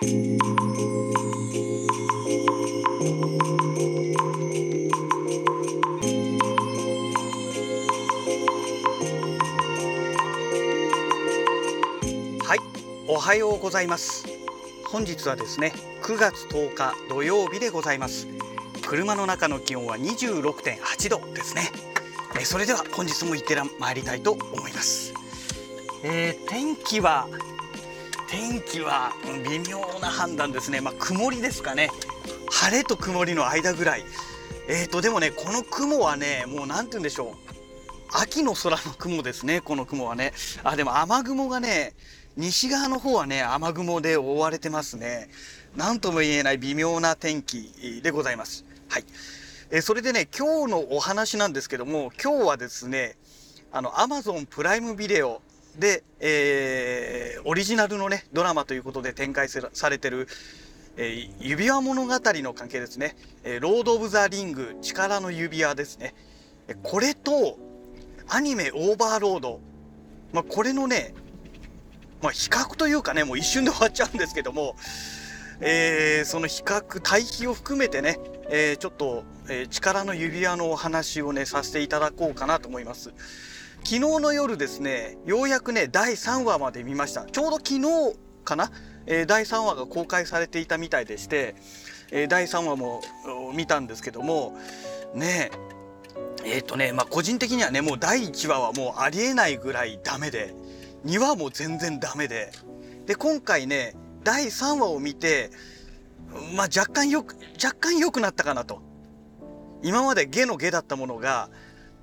はい、おはようございます。本日はですね、9月10日土曜日でございます。車の中の気温は26.8度ですね。えそれでは本日も行ってら参りたいと思います。えー天気は天気は微妙な判断ですね。まあ曇りですかね。晴れと曇りの間ぐらい。えーとでもねこの雲はねもうなんて言うんでしょう。秋の空の雲ですね、この雲はね。あ、でも雨雲がね、西側の方はね、雨雲で覆われてますね。なんとも言えない微妙な天気でございます。はい。えーそれでね、今日のお話なんですけども、今日はですね、あの、Amazon プライムビデオで、えーオリジナルのね、ドラマということで展開されてる、えー指輪物語の関係ですね。えーロード・オブ・ザ・リング、力の指輪ですね。これと、アニメオーバーロード、まあ、これのね、まあ、比較というかねもう一瞬で終わっちゃうんですけども、えーその比較対比を含めてね、えーちょっと、えー力の指輪のお話をねさせていただこうかなと思います昨日の夜ですねようやくね第3話まで見ました。ちょうど昨日かな、えー第3話が公開されていたみたいでして、えー第3話も見たんですけどもねえっ、とねまあ個人的にはねもう第1話はもうありえないぐらいダメで2話も全然ダメでで今回ね第3話を見てまあ若干よく若干良くなったかなと。今まで下の下だったものが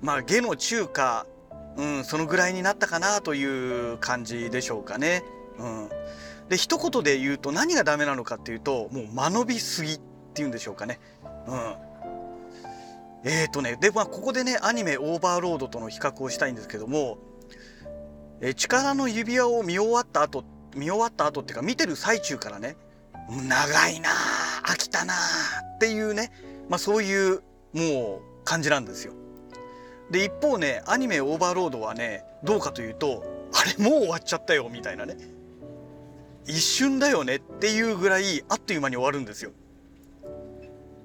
まあ下の中華うんそのぐらいになったかなという感じでしょうかね。うん。で一言で言うと何がダメなのかっていうともう間延びすぎっていうんでしょうかね。うん。えーとね、で、まあ、ここでね、アニメオーバーロードとの比較をしたいんですけども、え力の指輪を見終わった後、見終わった後っていうか、見てる最中からね、長いなあ飽きたなあっていうね、まあそういう、もう、感じなんですよ。で、一方ね、アニメオーバーロードはね、どうかというと、あれもう終わっちゃったよ、みたいなね。一瞬だよねっていうぐらい、あっという間に終わるんですよ。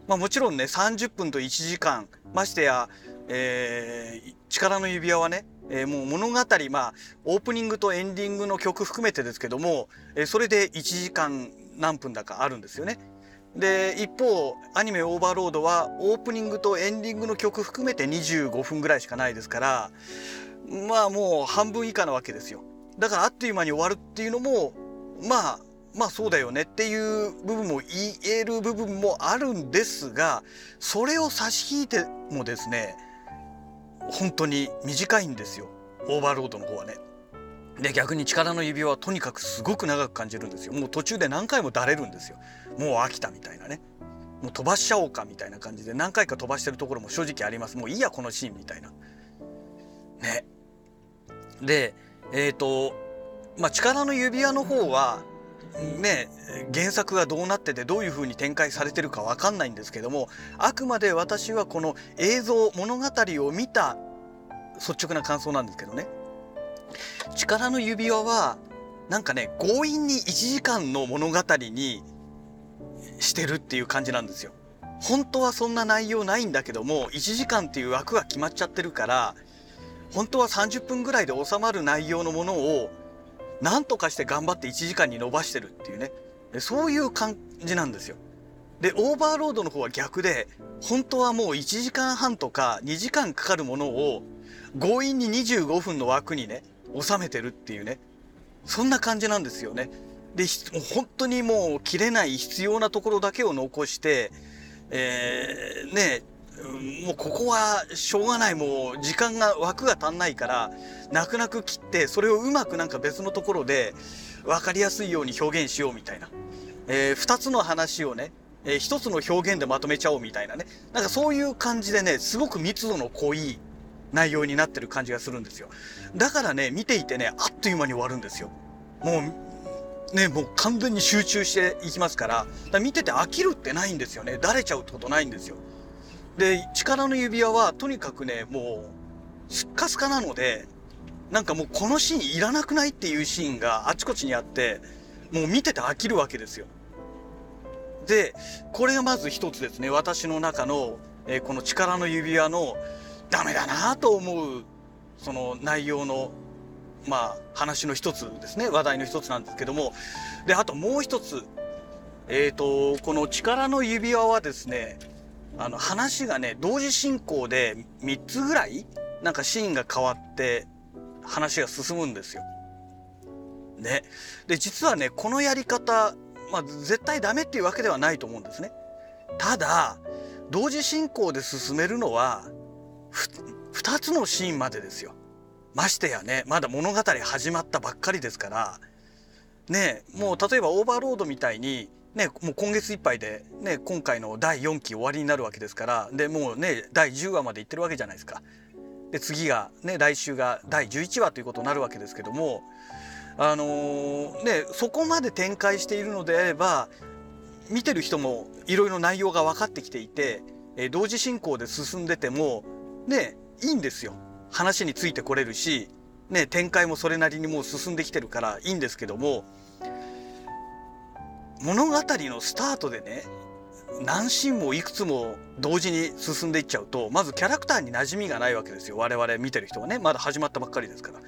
まあ、もちろんね30分と1時間ましてや、えー力の指輪はね、えーもう物語まあオープニングとエンディングの曲含めてですけども、えーそれで1時間何分だかあるんですよね。で一方アニメ「オーバーロード」はオープニングとエンディングの曲含めて25分ぐらいしかないですからまあもう半分以下なわけですよ。だからあっという間に終わるっていうのもまあまあそうだよねっていう部分も言える部分もあるんですがそれを差し引いてもですね本当に短いんですよオーバーロードの方はね。で逆に力の指輪はとにかくすごく長く感じるんですよ。もう途中で何回もだれるんですよ。もう飽きたみたいなね。もう飛ばしちゃおうかみたいな感じで何回か飛ばしてるところも正直あります。もういいやこのシーンみたいな。ね。でえっ、とまあ力の指輪の方はね原作がどうなっててどういう風に展開されてるかわかんないんですけどもあくまで私はこの映像物語を見た率直な感想なんですけどね。力の指輪はなんかね強引に1時間の物語にしてるっていう感じなんですよ。本当はそんな内容ないんだけども1時間っていう枠が決まっちゃってるから本当は30分ぐらいで収まる内容のものを何とかして頑張って1時間に伸ばしてるっていうねそういう感じなんですよ。でオーバーロードの方は逆で本当はもう1時間半とか2時間かかるものを強引に25分の枠にね収めてるっていうね。そんな感じなんですよね。で本当にもう切れない必要なところだけを残して、えーねうんもうここはしょうがない。もう時間が枠が足んないから泣く泣く切ってそれをうまくなんか別のところで分かりやすいように表現しようみたいな、え2つの話をね、え1つの表現でまとめちゃおうみたいなね。なんかそういう感じでねすごく密度の濃い内容になってる感じがするんですよ。だからね見ていてねあっという間に終わるんですよ。もうねもう完全に集中していきますから。から見てて飽きるってないんですよね。だれちゃうってことないんですよ。で力の指輪はとにかくねもうスッカスカなのでなんかもうこのシーンいらなくないっていうシーンがあちこちにあってもう見てて飽きるわけですよ。でこれがまず一つですね。私の中の、えー、この力の指輪のダメだなと思うその内容のまあ話の一つですね話題の一つなんですけどもであともう一つえっ、ー、とこの力の指輪はですねあの話がね同時進行で3つぐらいなんかシーンが変わって話が進むんですよ。ね。で実はねこのやり方、まあ、絶対ダメっていうわけではないと思うんですね。ただ同時進行で進めるのは2つのシーンまでですよ。ましてやねまだ物語始まったばっかりですからねもう例えばオーバーロードみたいにね、もう今月いっぱいで、ね、今回の第4期終わりになるわけですからでもうね第10話までいってるわけじゃないですか。で次が、ね、来週が第11話ということになるわけですけども、あのー、ね、そこまで展開しているのであれば見てる人もいろいろ内容が分かってきていて、え同時進行で進んでてもねいいんですよ。話についてこれるし、ね、展開もそれなりにもう進んできてるからいいんですけども物語のスタートでね何シーンもいくつも同時に進んでいっちゃうとまずキャラクターに馴染みがないわけですよ我々見てる人はねまだ始まったばっかりですから。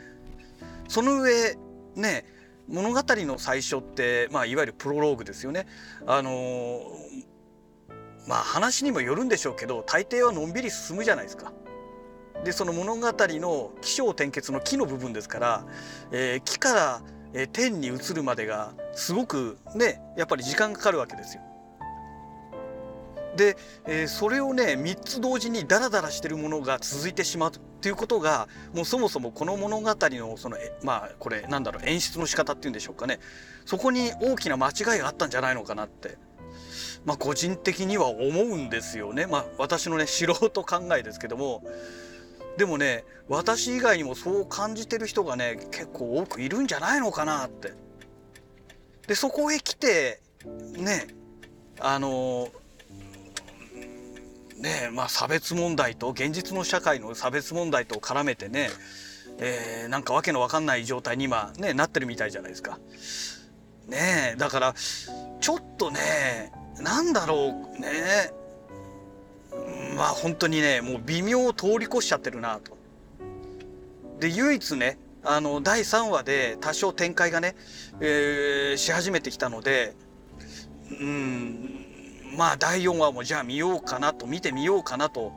その上ね物語の最初って、まあ、いわゆるプロローグですよね。あのー、まあ話にもよるんでしょうけど大抵はのんびり進むじゃないですか。でその物語の起承転結の木の部分ですから、えー、木から、え、天に移るまでがすごくねやっぱり時間かかるわけですよ。で、えー、それをね3つ同時にダラダラしてるものが続いてしまうっていうことがもうそもそもこの物語のそのまあこれなんだろう演出の仕方っていうんでしょうかね。そこに大きな間違いがあったんじゃないのかなって。まあ個人的には思うんですよね。まあ私のね素人考えですけども。でもね私以外にもそう感じてる人がね結構多くいるんじゃないのかなって。でそこへ来てねあのねまあ差別問題と現実の社会の差別問題と絡めてね、えー、なんかわけのわかんない状態に今ねなってるみたいじゃないですか。ねだからちょっとねなんだろうねまあ本当にねもう微妙を通り越しちゃってるなと。で唯一ねあの第3話で多少展開がね、えー、し始めてきたのでうんまあ第4話もじゃあ見ようかなと見てみようかなと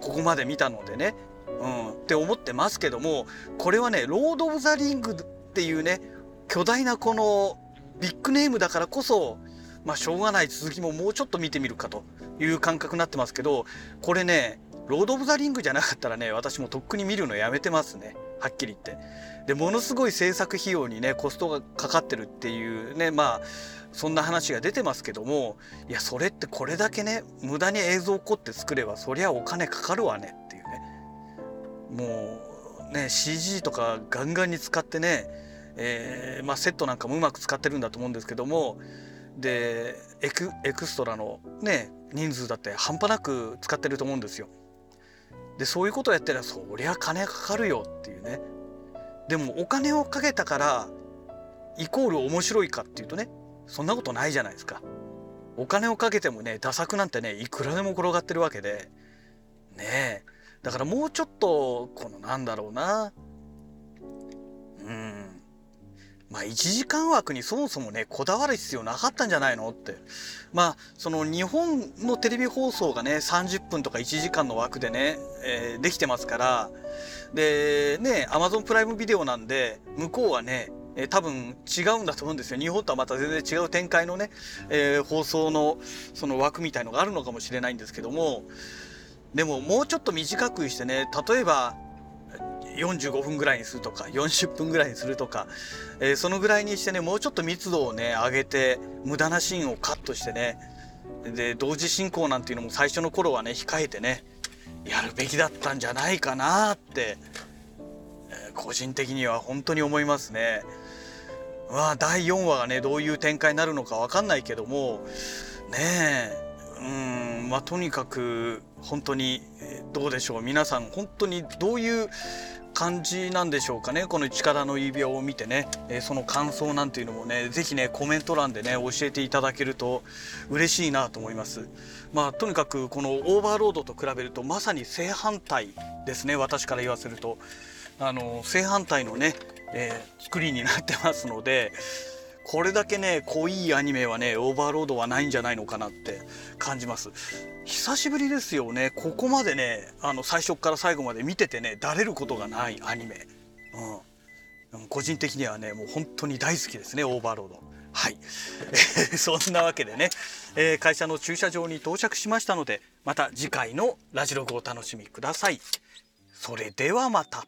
ここまで見たのでね、うん、って思ってますけどもこれはね「ロード・オブ・ザ・リング」っていうね巨大なこのビッグネームだからこそまあしょうがない続きももうちょっと見てみるかという感覚になってますけどこれねロード・オブ・ザ・リングじゃなかったらね私もとっくに見るのやめてますねはっきり言って。でものすごい制作費用にねコストがかかってるっていうねまあそんな話が出てますけどもいやそれってこれだけね無駄に映像を凝って作ればそりゃお金かかるわねっていうねもうね CG とかガンガンに使ってね、えー、まあ、セットなんかもうまく使ってるんだと思うんですけどもでエクエクストラのね人数だって半端なく使ってると思うんですよ。でそういうことをやったらそりゃ金かかるよっていうねでもお金をかけたからイコール面白いかっていうとねそんなことないじゃないですか。お金をかけてもね、打作なんてね、いくらでも転がってるわけで、ねえ。だからもうちょっと、このなんだろうな。まあ1時間枠にそもそもね、こだわる必要なかったんじゃないのって。まあ、その日本のテレビ放送がね、30分とか1時間の枠でね、えー、できてますから、で、ね、Amazon プライムビデオなんで、向こうはね、え、多分違うんだと思うんですよ。日本とはまた全然違う展開のね、えー、放送のその枠みたいのがあるのかもしれないんですけども、でももうちょっと短くしてね、例えば45分ぐらいにするとか、40分ぐらいにするとか、えー、そのぐらいにしてね、もうちょっと密度をね、上げて、無駄なシーンをカットしてね、で、同時進行なんていうのも最初の頃はね、控えてね、やるべきだったんじゃないかなって、えー、個人的には本当に思いますね。まあ第4話がねどういう展開になるのか分かんないけどもねえうんまあとにかく本当にどうでしょう？皆さん本当にどういう感じなんでしょうかね？この力の指輪を見てね、え、その感想なんていうのもね是非ねコメント欄でね教えていただけると嬉しいなと思います。まあとにかくこのオーバーロードと比べるとまさに正反対ですね。私から言わせると。あの正反対のね、えー、作りになってますのでこれだけね濃いアニメはねオーバーロードはないんじゃないのかなって感じます。久しぶりですよね。ここまでねあの最初から最後まで見ててねだれることがないアニメ、うん、個人的にはねもう本当に大好きですねオーバーロード。はい、そんなわけでね、えー、会社の駐車場に到着しましたのでまた次回のラジログをお楽しみください。それではまた。